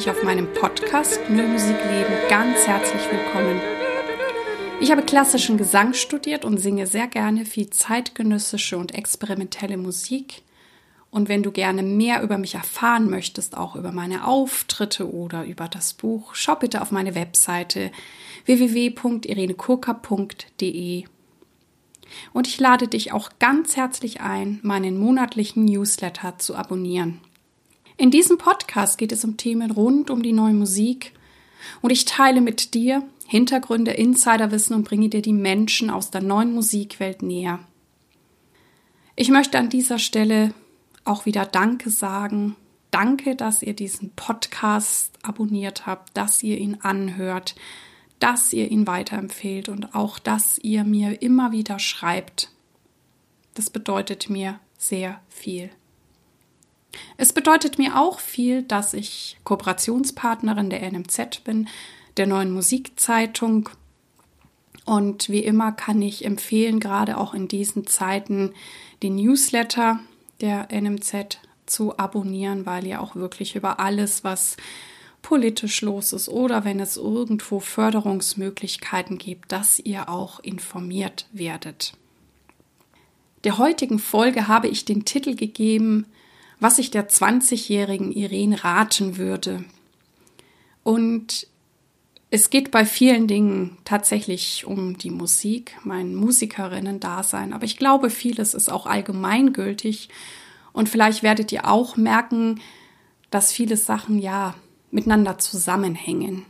dich auf meinem Podcast Nur Musikleben ganz herzlich willkommen. Ich habe klassischen Gesang studiert und singe sehr gerne viel zeitgenössische und experimentelle Musik. Und wenn du gerne mehr über mich erfahren möchtest, auch über meine Auftritte oder über das Buch, schau bitte auf meine Webseite www.irenekurka.de. Und ich lade dich auch ganz herzlich ein, meinen monatlichen Newsletter zu abonnieren. In diesem Podcast geht es um Themen rund um die neue Musik und ich teile mit dir Hintergründe, Insiderwissen und bringe dir die Menschen aus der neuen Musikwelt näher. Ich möchte an dieser Stelle auch wieder Danke sagen. Danke, dass ihr diesen Podcast abonniert habt, dass ihr ihn anhört, dass ihr ihn weiterempfehlt und auch, dass ihr mir immer wieder schreibt. Das bedeutet mir sehr viel. Es bedeutet mir auch viel, dass ich Kooperationspartnerin der NMZ bin, der neuen Musikzeitung. Und wie immer kann ich empfehlen, gerade auch in diesen Zeiten, den Newsletter der NMZ zu abonnieren, weil ihr auch wirklich über alles, was politisch los ist oder wenn es irgendwo Förderungsmöglichkeiten gibt, dass ihr auch informiert werdet. Der heutigen Folge habe ich den Titel gegeben was ich der 20-jährigen Irene raten würde. Und es geht bei vielen Dingen tatsächlich um die Musik, mein Musikerinnen-Dasein, aber ich glaube, vieles ist auch allgemeingültig und vielleicht werdet ihr auch merken, dass viele Sachen ja miteinander zusammenhängen.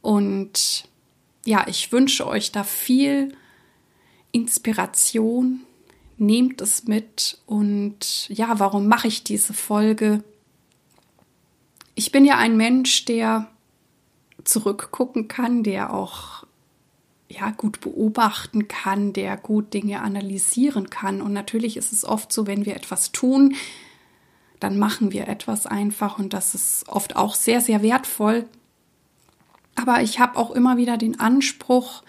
Und ja, ich wünsche euch da viel Inspiration, nehmt es mit und ja, warum mache ich diese Folge? Ich bin ja ein Mensch, der zurückgucken kann, der auch ja gut beobachten kann, der gut Dinge analysieren kann und natürlich ist es oft so, wenn wir etwas tun, dann machen wir etwas einfach und das ist oft auch sehr sehr wertvoll. Aber ich habe auch immer wieder den Anspruch,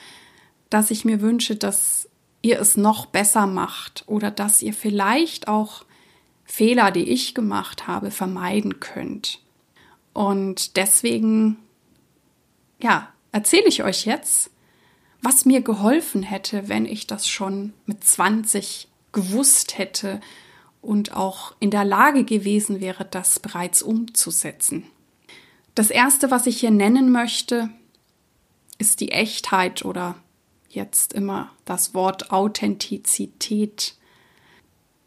dass ich mir wünsche, dass ihr es noch besser macht oder dass ihr vielleicht auch Fehler, die ich gemacht habe, vermeiden könnt. Und deswegen, ja, erzähle ich euch jetzt, was mir geholfen hätte, wenn ich das schon mit 20 gewusst hätte und auch in der Lage gewesen wäre, das bereits umzusetzen. Das Erste, was ich hier nennen möchte, ist die Echtheit oder jetzt immer das Wort Authentizität.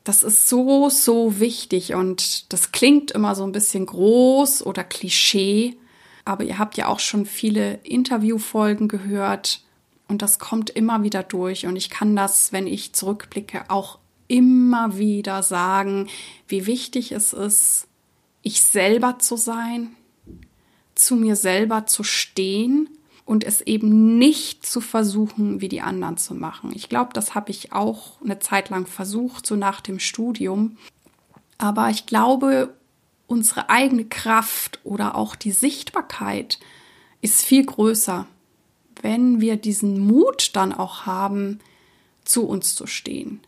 Das ist so, so wichtig und das klingt immer so ein bisschen groß oder Klischee, aber ihr habt ja auch schon viele Interviewfolgen gehört und das kommt immer wieder durch und ich kann das, wenn ich zurückblicke, auch immer wieder sagen, wie wichtig es ist, ich selber zu sein, zu mir selber zu stehen und es eben nicht zu versuchen, wie die anderen zu machen. Ich glaube, das habe ich auch eine Zeit lang versucht, so nach dem Studium. Aber ich glaube, unsere eigene Kraft oder auch die Sichtbarkeit ist viel größer, wenn wir diesen Mut dann auch haben, zu uns zu stehen.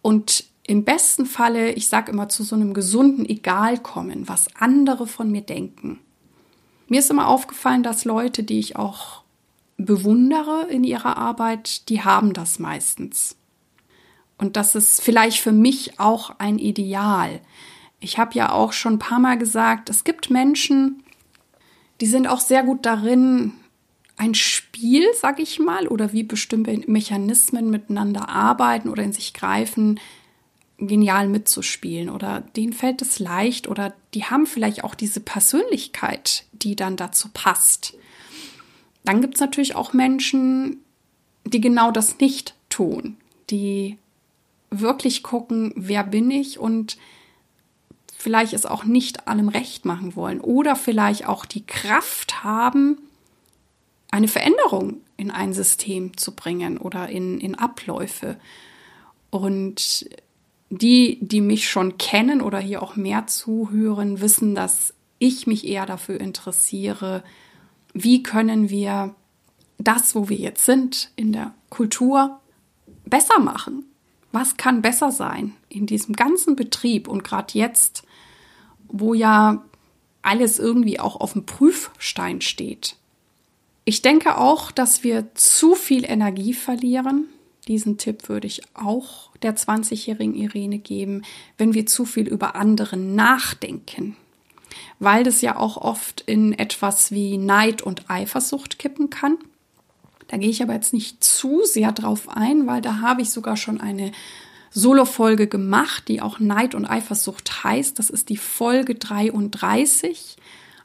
Und im besten Falle, ich sage immer, zu so einem gesunden Egal kommen, was andere von mir denken. Mir ist immer aufgefallen, dass Leute, die ich auch bewundere in ihrer Arbeit, die haben das meistens. Und das ist vielleicht für mich auch ein Ideal. Ich habe ja auch schon ein paar Mal gesagt, es gibt Menschen, die sind auch sehr gut darin, ein Spiel, sag ich mal, oder wie bestimmte Mechanismen miteinander arbeiten oder in sich greifen, genial mitzuspielen oder denen fällt es leicht oder die haben vielleicht auch diese Persönlichkeit, die dann dazu passt. Dann gibt es natürlich auch Menschen, die genau das nicht tun, die wirklich gucken, wer bin ich und vielleicht es auch nicht allem recht machen wollen oder vielleicht auch die Kraft haben, eine Veränderung in ein System zu bringen oder in, in Abläufe. Und die, die mich schon kennen oder hier auch mehr zuhören, wissen, dass ich mich eher dafür interessiere, wie können wir das, wo wir jetzt sind in der Kultur, besser machen? Was kann besser sein in diesem ganzen Betrieb und gerade jetzt, wo ja alles irgendwie auch auf dem Prüfstein steht. Ich denke auch, dass wir zu viel Energie verlieren. Diesen Tipp würde ich auch der 20-jährigen Irene geben, wenn wir zu viel über andere nachdenken. Weil das ja auch oft in etwas wie Neid und Eifersucht kippen kann. Da gehe ich aber jetzt nicht zu sehr drauf ein, weil da habe ich sogar schon eine Solo-Folge gemacht, die auch Neid und Eifersucht heißt. Das ist die Folge 33.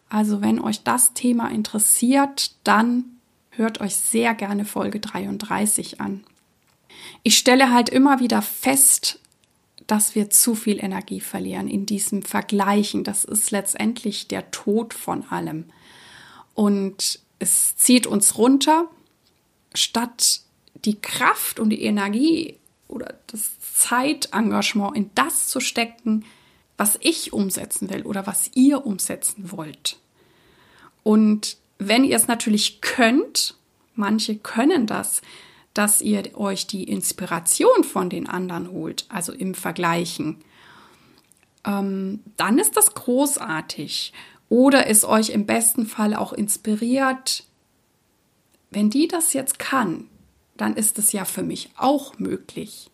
Also wenn euch das Thema interessiert, dann hört euch sehr gerne Folge 33 an. Ich stelle halt immer wieder fest, dass wir zu viel Energie verlieren in diesem Vergleichen. Das ist letztendlich der Tod von allem. Und es zieht uns runter, statt die Kraft und die Energie oder das Zeitengagement in das zu stecken, was ich umsetzen will oder was ihr umsetzen wollt. Und wenn ihr es natürlich könnt, manche können das, dass ihr euch die Inspiration von den anderen holt, also im Vergleichen, ähm, dann ist das großartig. Oder es euch im besten Fall auch inspiriert, wenn die das jetzt kann, dann ist es ja für mich auch möglich.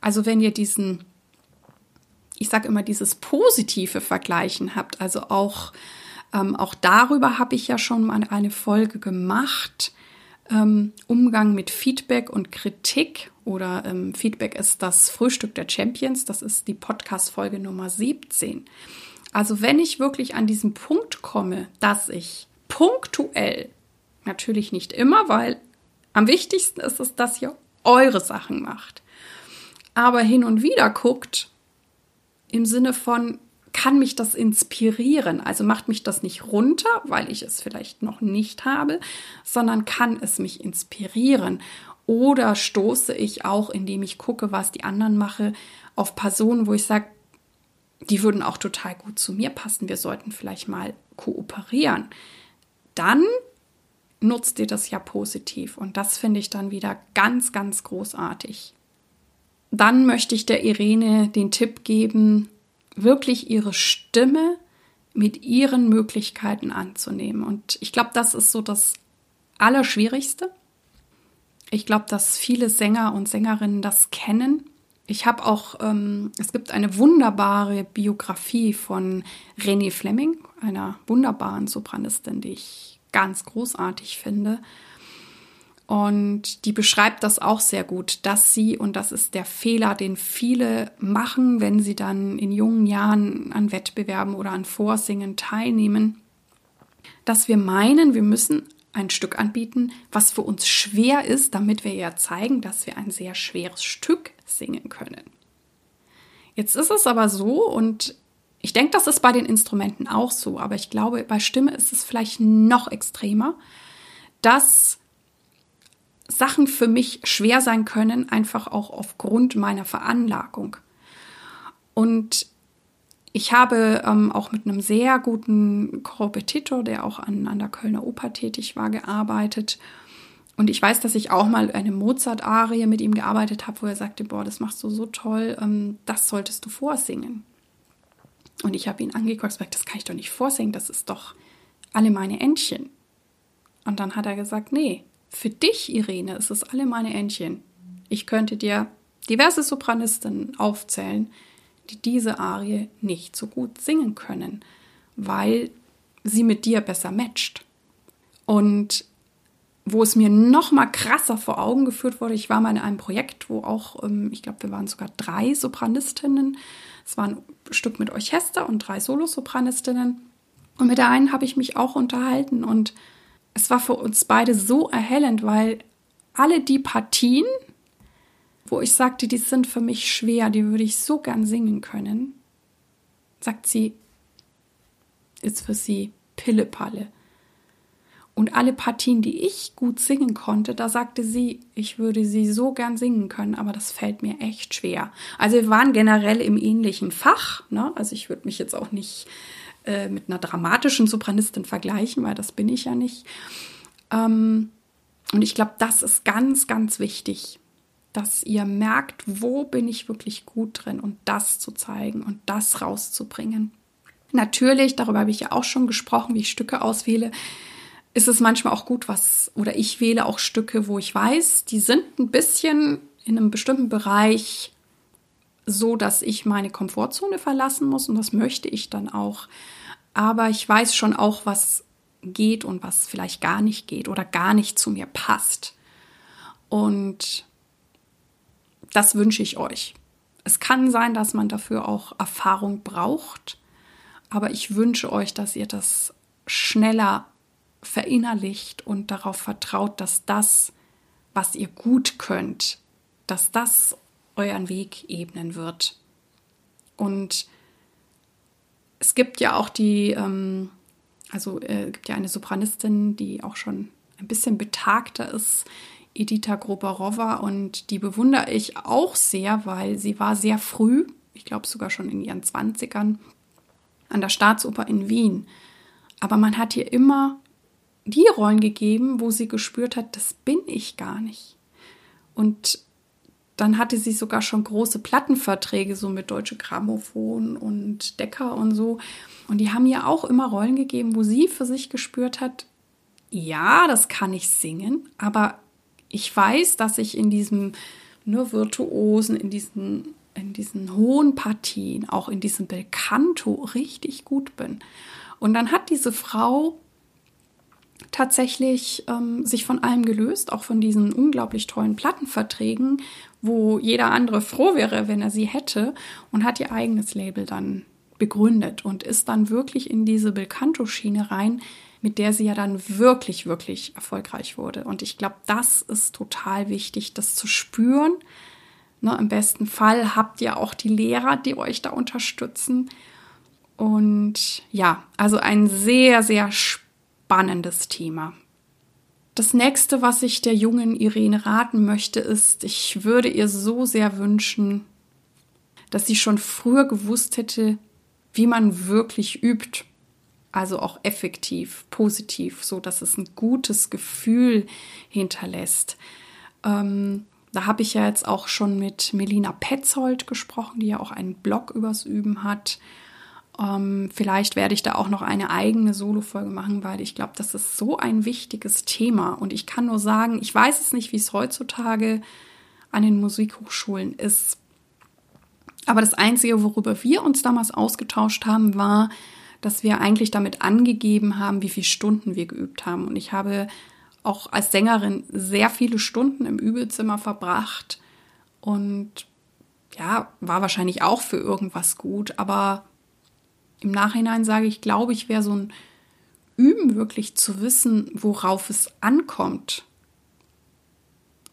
Also wenn ihr diesen, ich sage immer, dieses positive Vergleichen habt, also auch, ähm, auch darüber habe ich ja schon mal eine Folge gemacht. Ähm, Umgang mit Feedback und Kritik oder ähm, Feedback ist das Frühstück der Champions. Das ist die Podcast-Folge Nummer 17. Also wenn ich wirklich an diesen Punkt komme, dass ich punktuell Natürlich nicht immer, weil am wichtigsten ist es, dass ihr eure Sachen macht. Aber hin und wieder guckt im Sinne von, kann mich das inspirieren? Also macht mich das nicht runter, weil ich es vielleicht noch nicht habe, sondern kann es mich inspirieren? Oder stoße ich auch, indem ich gucke, was die anderen mache, auf Personen, wo ich sage, die würden auch total gut zu mir passen, wir sollten vielleicht mal kooperieren. Dann nutzt ihr das ja positiv. Und das finde ich dann wieder ganz, ganz großartig. Dann möchte ich der Irene den Tipp geben, wirklich ihre Stimme mit ihren Möglichkeiten anzunehmen. Und ich glaube, das ist so das Allerschwierigste. Ich glaube, dass viele Sänger und Sängerinnen das kennen. Ich habe auch, ähm, es gibt eine wunderbare Biografie von René Fleming, einer wunderbaren Sopranistin, die ich ganz großartig finde. Und die beschreibt das auch sehr gut, dass sie, und das ist der Fehler, den viele machen, wenn sie dann in jungen Jahren an Wettbewerben oder an Vorsingen teilnehmen, dass wir meinen, wir müssen ein Stück anbieten, was für uns schwer ist, damit wir ja zeigen, dass wir ein sehr schweres Stück singen können. Jetzt ist es aber so, und ich denke, das ist bei den Instrumenten auch so, aber ich glaube, bei Stimme ist es vielleicht noch extremer, dass Sachen für mich schwer sein können, einfach auch aufgrund meiner Veranlagung. Und ich habe ähm, auch mit einem sehr guten Korrepetitor, der auch an, an der Kölner Oper tätig war, gearbeitet. Und ich weiß, dass ich auch mal eine Mozart-Arie mit ihm gearbeitet habe, wo er sagte, boah, das machst du so toll, ähm, das solltest du vorsingen. Und ich habe ihn angeguckt und gesagt, das kann ich doch nicht vorsingen, das ist doch alle meine Entchen. Und dann hat er gesagt, nee, für dich, Irene, ist es alle meine Entchen. Ich könnte dir diverse Sopranisten aufzählen, die diese Arie nicht so gut singen können, weil sie mit dir besser matcht. Und wo es mir noch mal krasser vor Augen geführt wurde, ich war mal in einem Projekt, wo auch, ähm, ich glaube, wir waren sogar drei Sopranistinnen es war ein Stück mit Orchester und drei Solosopranistinnen. Und mit der einen habe ich mich auch unterhalten und es war für uns beide so erhellend, weil alle die Partien, wo ich sagte, die sind für mich schwer, die würde ich so gern singen können, sagt sie, ist für sie Pillepalle. Und alle Partien, die ich gut singen konnte, da sagte sie, ich würde sie so gern singen können, aber das fällt mir echt schwer. Also wir waren generell im ähnlichen Fach. Ne? Also ich würde mich jetzt auch nicht äh, mit einer dramatischen Sopranistin vergleichen, weil das bin ich ja nicht. Ähm, und ich glaube, das ist ganz, ganz wichtig, dass ihr merkt, wo bin ich wirklich gut drin und das zu zeigen und das rauszubringen. Natürlich, darüber habe ich ja auch schon gesprochen, wie ich Stücke auswähle, ist es manchmal auch gut, was, oder ich wähle auch Stücke, wo ich weiß, die sind ein bisschen in einem bestimmten Bereich so, dass ich meine Komfortzone verlassen muss und das möchte ich dann auch. Aber ich weiß schon auch, was geht und was vielleicht gar nicht geht oder gar nicht zu mir passt. Und das wünsche ich euch. Es kann sein, dass man dafür auch Erfahrung braucht, aber ich wünsche euch, dass ihr das schneller verinnerlicht und darauf vertraut, dass das, was ihr gut könnt, dass das euren Weg ebnen wird. Und es gibt ja auch die, ähm, also äh, gibt ja eine Sopranistin, die auch schon ein bisschen betagter ist, Edita Grobarova, und die bewundere ich auch sehr, weil sie war sehr früh, ich glaube sogar schon in ihren Zwanzigern, an der Staatsoper in Wien. Aber man hat ihr immer die Rollen gegeben, wo sie gespürt hat, das bin ich gar nicht. Und dann hatte sie sogar schon große Plattenverträge, so mit Deutsche Grammophon und Decker und so. Und die haben ihr auch immer Rollen gegeben, wo sie für sich gespürt hat, ja, das kann ich singen, aber ich weiß, dass ich in diesem nur Virtuosen, in diesen, in diesen hohen Partien, auch in diesem Belcanto richtig gut bin. Und dann hat diese Frau tatsächlich ähm, sich von allem gelöst, auch von diesen unglaublich tollen Plattenverträgen, wo jeder andere froh wäre, wenn er sie hätte, und hat ihr eigenes Label dann begründet und ist dann wirklich in diese Belcanto-Schiene rein, mit der sie ja dann wirklich, wirklich erfolgreich wurde. Und ich glaube, das ist total wichtig, das zu spüren. Ne, Im besten Fall habt ihr auch die Lehrer, die euch da unterstützen. Und ja, also ein sehr, sehr spannendes spannendes Thema. Das nächste, was ich der jungen Irene raten möchte, ist, ich würde ihr so sehr wünschen, dass sie schon früher gewusst hätte, wie man wirklich übt. Also auch effektiv, positiv, so dass es ein gutes Gefühl hinterlässt. Ähm, da habe ich ja jetzt auch schon mit Melina Petzold gesprochen, die ja auch einen Blog übers Üben hat. Ähm, vielleicht werde ich da auch noch eine eigene Solo-Folge machen, weil ich glaube, das ist so ein wichtiges Thema. Und ich kann nur sagen, ich weiß es nicht, wie es heutzutage an den Musikhochschulen ist. Aber das Einzige, worüber wir uns damals ausgetauscht haben, war, dass wir eigentlich damit angegeben haben, wie viele Stunden wir geübt haben. Und ich habe auch als Sängerin sehr viele Stunden im Übelzimmer verbracht und ja, war wahrscheinlich auch für irgendwas gut, aber im Nachhinein sage ich, glaube ich, wäre so ein Üben wirklich zu wissen, worauf es ankommt,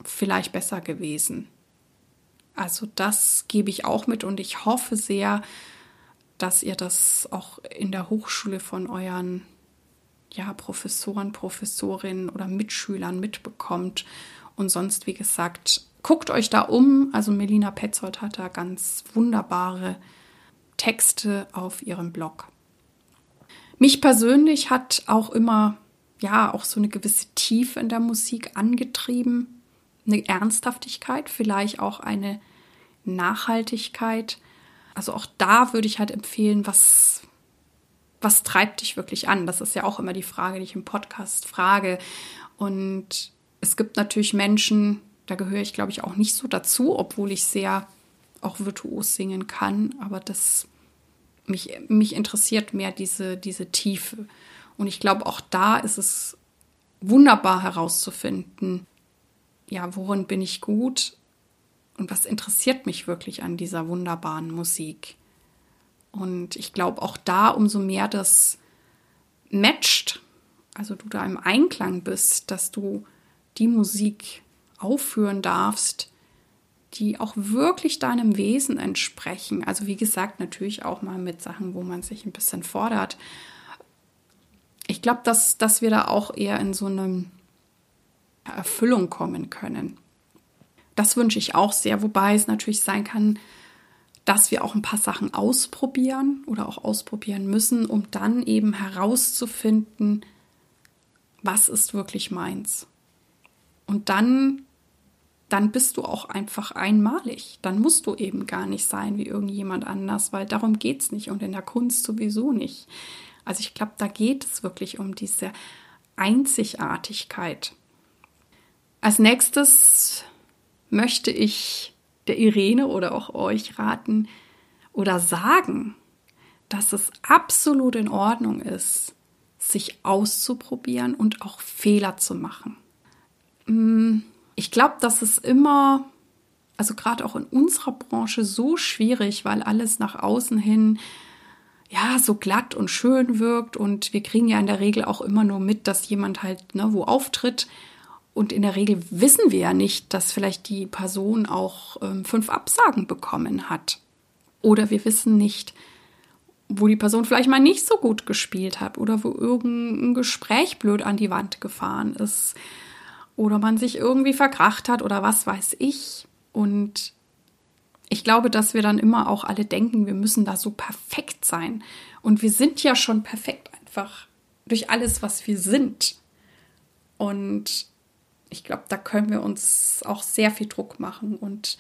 vielleicht besser gewesen. Also das gebe ich auch mit und ich hoffe sehr, dass ihr das auch in der Hochschule von euren ja, Professoren, Professorinnen oder Mitschülern mitbekommt. Und sonst, wie gesagt, guckt euch da um. Also Melina Petzold hat da ganz wunderbare Texte auf ihrem Blog. Mich persönlich hat auch immer, ja, auch so eine gewisse Tiefe in der Musik angetrieben, eine Ernsthaftigkeit, vielleicht auch eine Nachhaltigkeit. Also auch da würde ich halt empfehlen, was, was treibt dich wirklich an? Das ist ja auch immer die Frage, die ich im Podcast frage. Und es gibt natürlich Menschen, da gehöre ich, glaube ich, auch nicht so dazu, obwohl ich sehr auch virtuos singen kann, aber das mich, mich interessiert mehr diese, diese Tiefe. Und ich glaube, auch da ist es wunderbar herauszufinden, ja, worin bin ich gut und was interessiert mich wirklich an dieser wunderbaren Musik. Und ich glaube, auch da, umso mehr das matcht, also du da im Einklang bist, dass du die Musik aufführen darfst, die auch wirklich deinem Wesen entsprechen. Also wie gesagt, natürlich auch mal mit Sachen, wo man sich ein bisschen fordert. Ich glaube, dass, dass wir da auch eher in so eine Erfüllung kommen können. Das wünsche ich auch sehr, wobei es natürlich sein kann, dass wir auch ein paar Sachen ausprobieren oder auch ausprobieren müssen, um dann eben herauszufinden, was ist wirklich meins. Und dann dann bist du auch einfach einmalig. Dann musst du eben gar nicht sein wie irgendjemand anders, weil darum geht es nicht und in der Kunst sowieso nicht. Also ich glaube, da geht es wirklich um diese Einzigartigkeit. Als nächstes möchte ich der Irene oder auch euch raten oder sagen, dass es absolut in Ordnung ist, sich auszuprobieren und auch Fehler zu machen. Mm, ich glaube, das ist immer, also gerade auch in unserer Branche so schwierig, weil alles nach außen hin ja so glatt und schön wirkt. Und wir kriegen ja in der Regel auch immer nur mit, dass jemand halt ne, wo auftritt. Und in der Regel wissen wir ja nicht, dass vielleicht die Person auch ähm, fünf Absagen bekommen hat. Oder wir wissen nicht, wo die Person vielleicht mal nicht so gut gespielt hat oder wo irgendein Gespräch blöd an die Wand gefahren ist oder man sich irgendwie verkracht hat oder was weiß ich. Und ich glaube, dass wir dann immer auch alle denken, wir müssen da so perfekt sein. Und wir sind ja schon perfekt einfach durch alles, was wir sind. Und ich glaube, da können wir uns auch sehr viel Druck machen. Und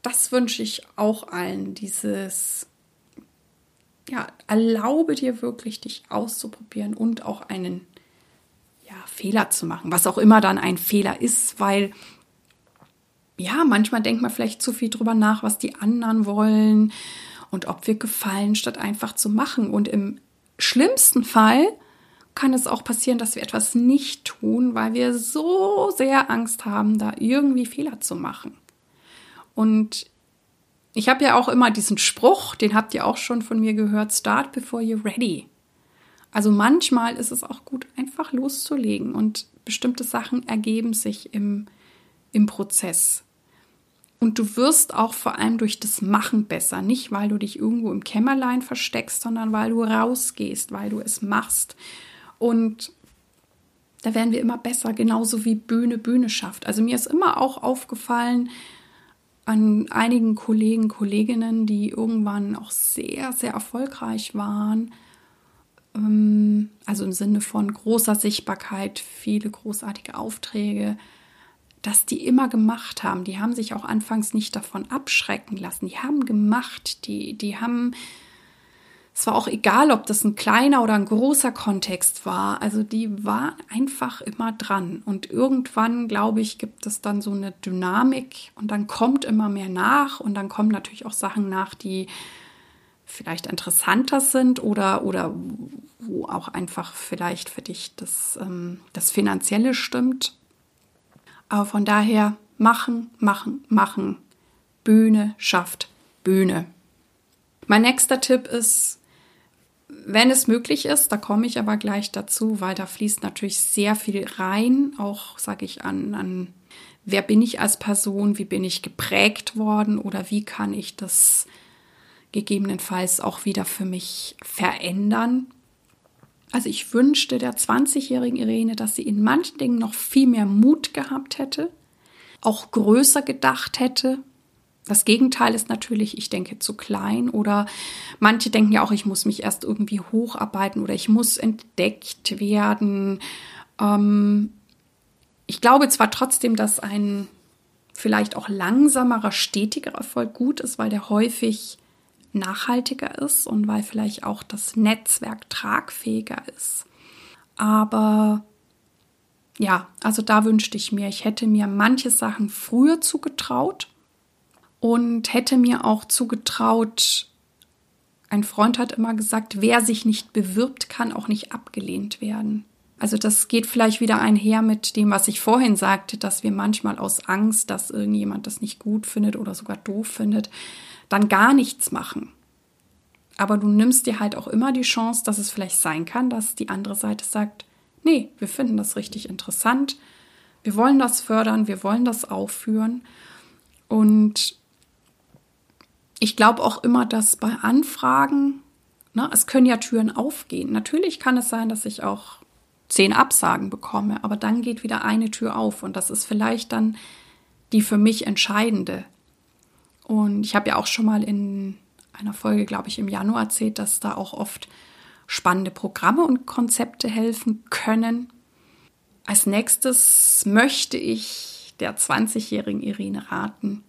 das wünsche ich auch allen, dieses, ja, erlaube dir wirklich, dich auszuprobieren und auch einen Fehler zu machen, was auch immer dann ein Fehler ist, weil ja, manchmal denkt man vielleicht zu viel drüber nach, was die anderen wollen und ob wir gefallen, statt einfach zu machen. Und im schlimmsten Fall kann es auch passieren, dass wir etwas nicht tun, weil wir so sehr Angst haben, da irgendwie Fehler zu machen. Und ich habe ja auch immer diesen Spruch, den habt ihr auch schon von mir gehört, start before you're ready. Also manchmal ist es auch gut, einfach loszulegen und bestimmte Sachen ergeben sich im, im Prozess. Und du wirst auch vor allem durch das Machen besser. Nicht, weil du dich irgendwo im Kämmerlein versteckst, sondern weil du rausgehst, weil du es machst. Und da werden wir immer besser, genauso wie Bühne Bühne schafft. Also mir ist immer auch aufgefallen an einigen Kollegen, Kolleginnen, die irgendwann auch sehr, sehr erfolgreich waren, also im Sinne von großer Sichtbarkeit, viele großartige Aufträge, dass die immer gemacht haben. Die haben sich auch anfangs nicht davon abschrecken lassen. Die haben gemacht, die, die haben, es war auch egal, ob das ein kleiner oder ein großer Kontext war. Also die waren einfach immer dran. Und irgendwann, glaube ich, gibt es dann so eine Dynamik und dann kommt immer mehr nach und dann kommen natürlich auch Sachen nach, die vielleicht interessanter sind oder, oder wo auch einfach vielleicht für dich das, ähm, das Finanzielle stimmt. Aber von daher machen, machen, machen. Bühne schafft Bühne. Mein nächster Tipp ist, wenn es möglich ist, da komme ich aber gleich dazu, weil da fließt natürlich sehr viel rein, auch sage ich an, an wer bin ich als Person, wie bin ich geprägt worden oder wie kann ich das gegebenenfalls auch wieder für mich verändern. Also ich wünschte der 20-jährigen Irene, dass sie in manchen Dingen noch viel mehr Mut gehabt hätte, auch größer gedacht hätte. Das Gegenteil ist natürlich, ich denke zu klein oder manche denken ja auch, ich muss mich erst irgendwie hocharbeiten oder ich muss entdeckt werden. Ähm, ich glaube zwar trotzdem, dass ein vielleicht auch langsamerer, stetiger Erfolg gut ist, weil der häufig nachhaltiger ist und weil vielleicht auch das Netzwerk tragfähiger ist. Aber ja, also da wünschte ich mir, ich hätte mir manche Sachen früher zugetraut und hätte mir auch zugetraut, ein Freund hat immer gesagt, wer sich nicht bewirbt, kann auch nicht abgelehnt werden. Also das geht vielleicht wieder einher mit dem, was ich vorhin sagte, dass wir manchmal aus Angst, dass irgendjemand das nicht gut findet oder sogar doof findet, dann gar nichts machen. Aber du nimmst dir halt auch immer die Chance, dass es vielleicht sein kann, dass die andere Seite sagt, nee, wir finden das richtig interessant, wir wollen das fördern, wir wollen das aufführen. Und ich glaube auch immer, dass bei Anfragen, ne, es können ja Türen aufgehen. Natürlich kann es sein, dass ich auch zehn Absagen bekomme, aber dann geht wieder eine Tür auf und das ist vielleicht dann die für mich entscheidende. Und ich habe ja auch schon mal in einer Folge, glaube ich, im Januar erzählt, dass da auch oft spannende Programme und Konzepte helfen können. Als nächstes möchte ich der 20-jährigen Irene raten,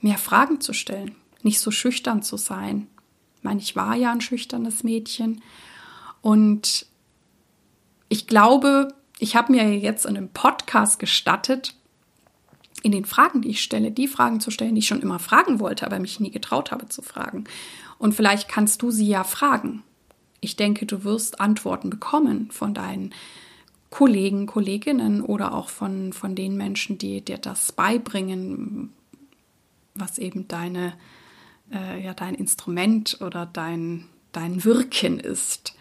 mehr Fragen zu stellen, nicht so schüchtern zu sein. Ich meine, ich war ja ein schüchternes Mädchen und ich glaube, ich habe mir jetzt in einem Podcast gestattet, in den Fragen, die ich stelle, die Fragen zu stellen, die ich schon immer fragen wollte, aber mich nie getraut habe zu fragen. Und vielleicht kannst du sie ja fragen. Ich denke, du wirst Antworten bekommen von deinen Kollegen, Kolleginnen oder auch von, von den Menschen, die dir das beibringen, was eben deine, äh, ja, dein Instrument oder dein, dein Wirken ist.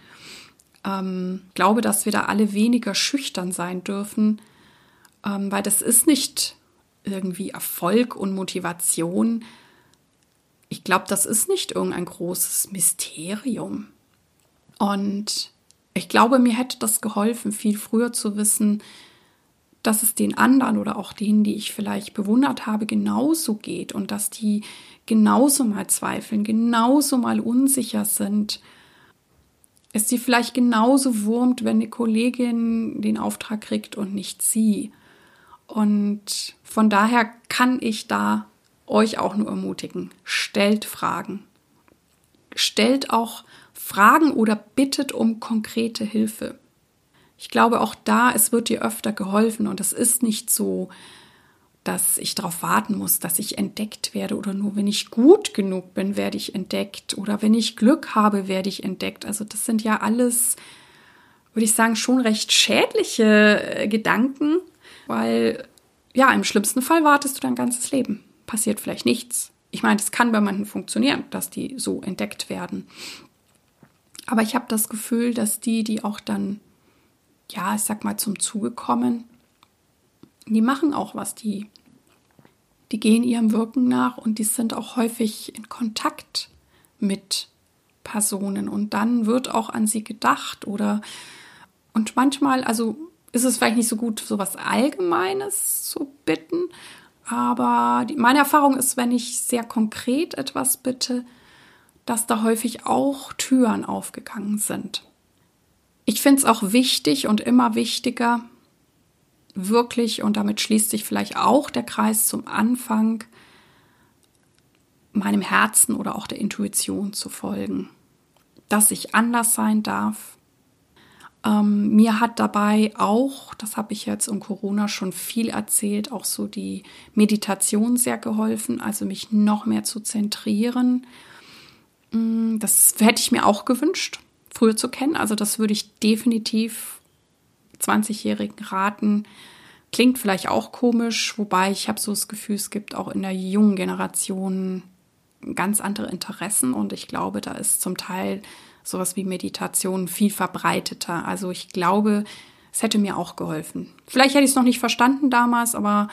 Ähm, glaube, dass wir da alle weniger schüchtern sein dürfen, ähm, weil das ist nicht irgendwie Erfolg und Motivation. Ich glaube, das ist nicht irgendein großes Mysterium. Und ich glaube, mir hätte das geholfen, viel früher zu wissen, dass es den anderen oder auch denen, die ich vielleicht bewundert habe, genauso geht und dass die genauso mal zweifeln, genauso mal unsicher sind. Es sie vielleicht genauso wurmt, wenn eine Kollegin den Auftrag kriegt und nicht sie. Und von daher kann ich da euch auch nur ermutigen. Stellt Fragen. Stellt auch Fragen oder bittet um konkrete Hilfe. Ich glaube auch da, es wird dir öfter geholfen und es ist nicht so, dass ich darauf warten muss, dass ich entdeckt werde oder nur wenn ich gut genug bin, werde ich entdeckt oder wenn ich Glück habe, werde ich entdeckt. Also das sind ja alles, würde ich sagen, schon recht schädliche äh, Gedanken, weil ja, im schlimmsten Fall wartest du dein ganzes Leben. Passiert vielleicht nichts. Ich meine, es kann bei manchen funktionieren, dass die so entdeckt werden. Aber ich habe das Gefühl, dass die, die auch dann, ja, ich sag mal, zum Zuge kommen, die machen auch was, die, die gehen ihrem Wirken nach und die sind auch häufig in Kontakt mit Personen und dann wird auch an sie gedacht oder und manchmal, also ist es vielleicht nicht so gut, so was Allgemeines zu bitten. Aber die, meine Erfahrung ist, wenn ich sehr konkret etwas bitte, dass da häufig auch Türen aufgegangen sind. Ich finde es auch wichtig und immer wichtiger, wirklich, und damit schließt sich vielleicht auch der Kreis zum Anfang, meinem Herzen oder auch der Intuition zu folgen. Dass ich anders sein darf, ähm, mir hat dabei auch, das habe ich jetzt um Corona schon viel erzählt, auch so die Meditation sehr geholfen, also mich noch mehr zu zentrieren. Mm, das hätte ich mir auch gewünscht, früher zu kennen. Also das würde ich definitiv 20-Jährigen raten. Klingt vielleicht auch komisch, wobei ich habe so das Gefühl, es gibt auch in der jungen Generation ganz andere Interessen und ich glaube, da ist zum Teil sowas wie Meditation viel verbreiteter. Also ich glaube, es hätte mir auch geholfen. Vielleicht hätte ich es noch nicht verstanden damals, aber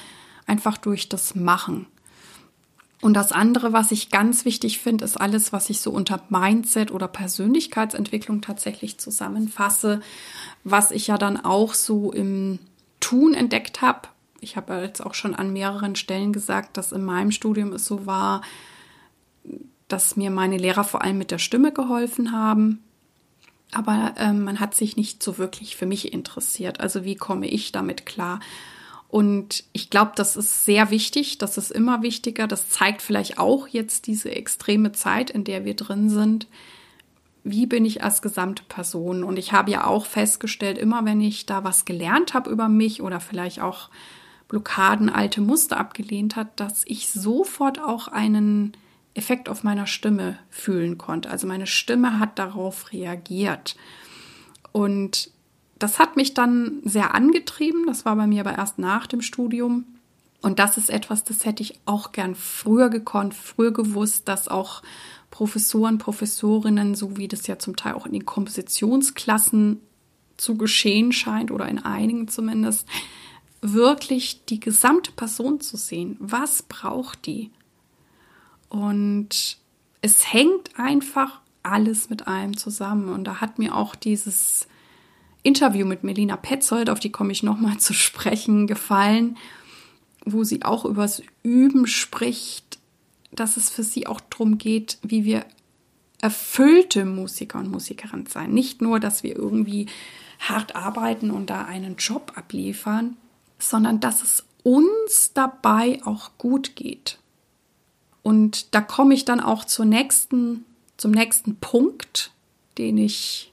einfach durch das Machen. Und das andere, was ich ganz wichtig finde, ist alles, was ich so unter Mindset oder Persönlichkeitsentwicklung tatsächlich zusammenfasse, was ich ja dann auch so im Tun entdeckt habe. Ich habe jetzt auch schon an mehreren Stellen gesagt, dass in meinem Studium es so war, dass mir meine Lehrer vor allem mit der Stimme geholfen haben. Aber ähm, man hat sich nicht so wirklich für mich interessiert. Also wie komme ich damit klar? Und ich glaube, das ist sehr wichtig, das ist immer wichtiger. Das zeigt vielleicht auch jetzt diese extreme Zeit, in der wir drin sind. Wie bin ich als gesamte Person? Und ich habe ja auch festgestellt, immer wenn ich da was gelernt habe über mich oder vielleicht auch Blockaden, alte Muster abgelehnt hat, dass ich sofort auch einen Effekt auf meiner Stimme fühlen konnte. Also meine Stimme hat darauf reagiert. Und das hat mich dann sehr angetrieben. Das war bei mir aber erst nach dem Studium. Und das ist etwas, das hätte ich auch gern früher gekonnt, früher gewusst, dass auch Professoren, Professorinnen, so wie das ja zum Teil auch in den Kompositionsklassen zu geschehen scheint oder in einigen zumindest, wirklich die gesamte Person zu sehen. Was braucht die? Und es hängt einfach alles mit allem zusammen. Und da hat mir auch dieses Interview mit Melina Petzold, auf die komme ich nochmal zu sprechen, gefallen, wo sie auch übers Üben spricht, dass es für sie auch darum geht, wie wir erfüllte Musiker und Musikerinnen sein. Nicht nur, dass wir irgendwie hart arbeiten und da einen Job abliefern, sondern dass es uns dabei auch gut geht. Und da komme ich dann auch zur nächsten, zum nächsten Punkt, den ich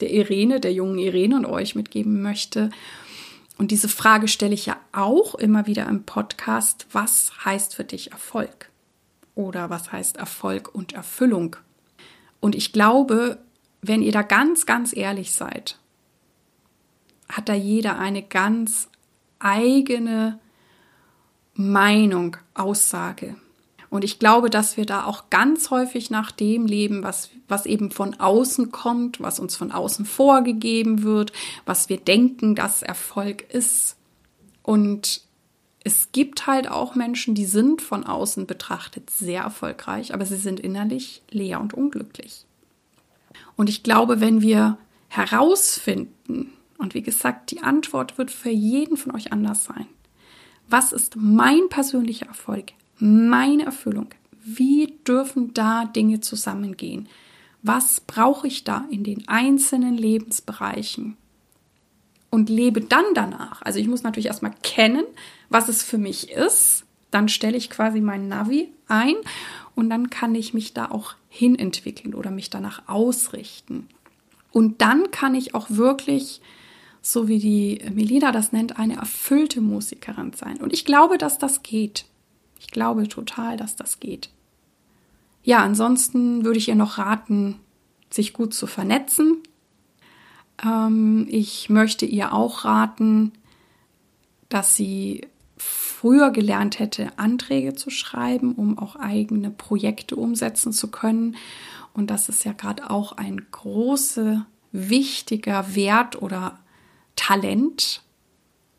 der Irene, der jungen Irene und euch mitgeben möchte. Und diese Frage stelle ich ja auch immer wieder im Podcast. Was heißt für dich Erfolg? Oder was heißt Erfolg und Erfüllung? Und ich glaube, wenn ihr da ganz, ganz ehrlich seid, hat da jeder eine ganz eigene Meinung, Aussage. Und ich glaube, dass wir da auch ganz häufig nach dem leben, was, was eben von außen kommt, was uns von außen vorgegeben wird, was wir denken, dass Erfolg ist. Und es gibt halt auch Menschen, die sind von außen betrachtet sehr erfolgreich, aber sie sind innerlich leer und unglücklich. Und ich glaube, wenn wir herausfinden, und wie gesagt, die Antwort wird für jeden von euch anders sein. Was ist mein persönlicher Erfolg? Meine Erfüllung? Wie dürfen da Dinge zusammengehen? Was brauche ich da in den einzelnen Lebensbereichen? Und lebe dann danach. Also ich muss natürlich erstmal kennen, was es für mich ist. Dann stelle ich quasi mein Navi ein und dann kann ich mich da auch hinentwickeln oder mich danach ausrichten. Und dann kann ich auch wirklich, so wie die Melina das nennt, eine erfüllte Musikerin sein. Und ich glaube, dass das geht. Ich glaube total, dass das geht. Ja, ansonsten würde ich ihr noch raten, sich gut zu vernetzen. Ähm, ich möchte ihr auch raten, dass sie früher gelernt hätte, Anträge zu schreiben, um auch eigene Projekte umsetzen zu können. Und das ist ja gerade auch ein großer, wichtiger Wert oder Talent,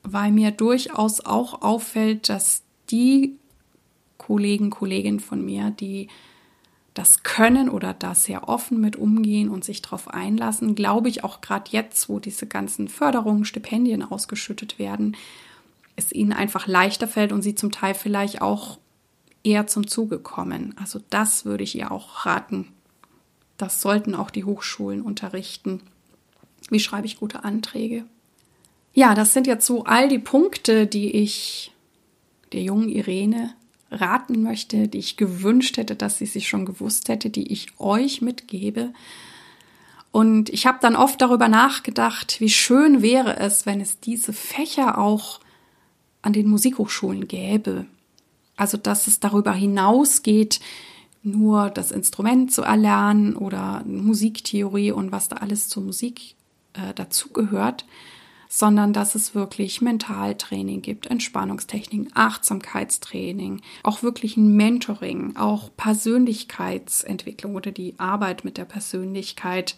weil mir durchaus auch auffällt, dass die Kollegen, Kolleginnen von mir, die das können oder da sehr offen mit umgehen und sich darauf einlassen, glaube ich auch gerade jetzt, wo diese ganzen Förderungen, Stipendien ausgeschüttet werden, es ihnen einfach leichter fällt und sie zum Teil vielleicht auch eher zum Zuge kommen. Also das würde ich ihr auch raten. Das sollten auch die Hochschulen unterrichten. Wie schreibe ich gute Anträge? Ja, das sind jetzt so all die Punkte, die ich der jungen Irene raten möchte, die ich gewünscht hätte, dass sie sich schon gewusst hätte, die ich euch mitgebe. Und ich habe dann oft darüber nachgedacht, wie schön wäre es, wenn es diese Fächer auch an den Musikhochschulen gäbe. Also dass es darüber hinausgeht, nur das Instrument zu erlernen oder Musiktheorie und was da alles zur Musik äh, dazugehört, sondern dass es wirklich Mentaltraining gibt, Entspannungstechniken, Achtsamkeitstraining, auch wirklich ein Mentoring, auch Persönlichkeitsentwicklung oder die Arbeit mit der Persönlichkeit,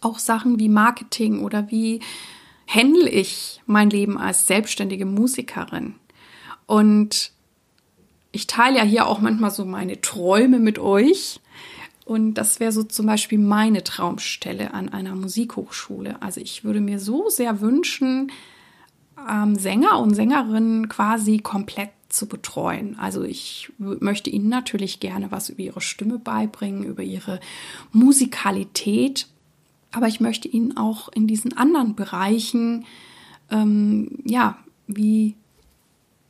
auch Sachen wie Marketing oder wie handle ich mein Leben als selbstständige Musikerin. Und ich teile ja hier auch manchmal so meine Träume mit euch. Und das wäre so zum Beispiel meine Traumstelle an einer Musikhochschule. Also ich würde mir so sehr wünschen, ähm, Sänger und Sängerinnen quasi komplett zu betreuen. Also ich möchte ihnen natürlich gerne was über ihre Stimme beibringen, über ihre Musikalität, aber ich möchte ihnen auch in diesen anderen Bereichen, ähm, ja, wie,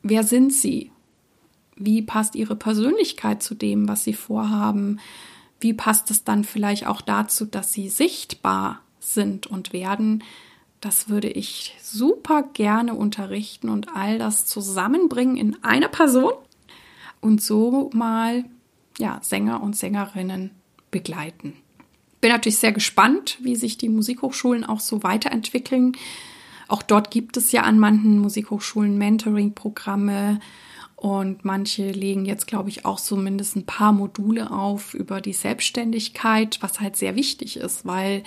wer sind sie? Wie passt ihre Persönlichkeit zu dem, was sie vorhaben? Wie passt es dann vielleicht auch dazu, dass sie sichtbar sind und werden. Das würde ich super gerne unterrichten und all das zusammenbringen in einer Person und so mal ja, Sänger und Sängerinnen begleiten. Bin natürlich sehr gespannt, wie sich die Musikhochschulen auch so weiterentwickeln. Auch dort gibt es ja an manchen Musikhochschulen Mentoring-Programme, und manche legen jetzt, glaube ich, auch zumindest ein paar Module auf über die Selbstständigkeit, was halt sehr wichtig ist, weil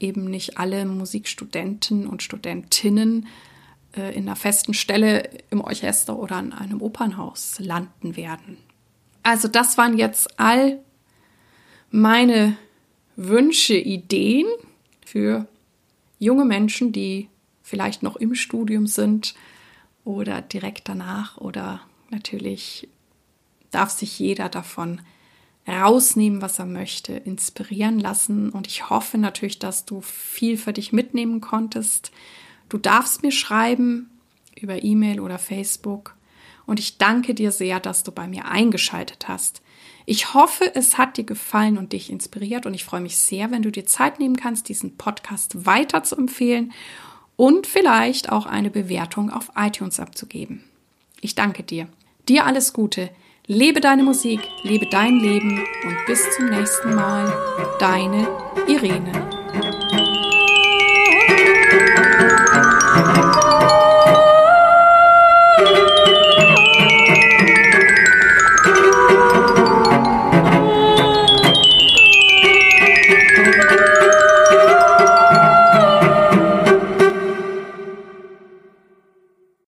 eben nicht alle Musikstudenten und Studentinnen äh, in einer festen Stelle im Orchester oder in einem Opernhaus landen werden. Also das waren jetzt all meine Wünsche, Ideen für junge Menschen, die vielleicht noch im Studium sind oder direkt danach oder Natürlich darf sich jeder davon rausnehmen, was er möchte, inspirieren lassen. Und ich hoffe natürlich, dass du viel für dich mitnehmen konntest. Du darfst mir schreiben über E-Mail oder Facebook. Und ich danke dir sehr, dass du bei mir eingeschaltet hast. Ich hoffe, es hat dir gefallen und dich inspiriert und ich freue mich sehr, wenn du dir Zeit nehmen kannst, diesen Podcast weiter zu empfehlen und vielleicht auch eine Bewertung auf iTunes abzugeben. Ich danke dir. Dir alles Gute. Lebe deine Musik, lebe dein Leben und bis zum nächsten Mal. Deine Irene.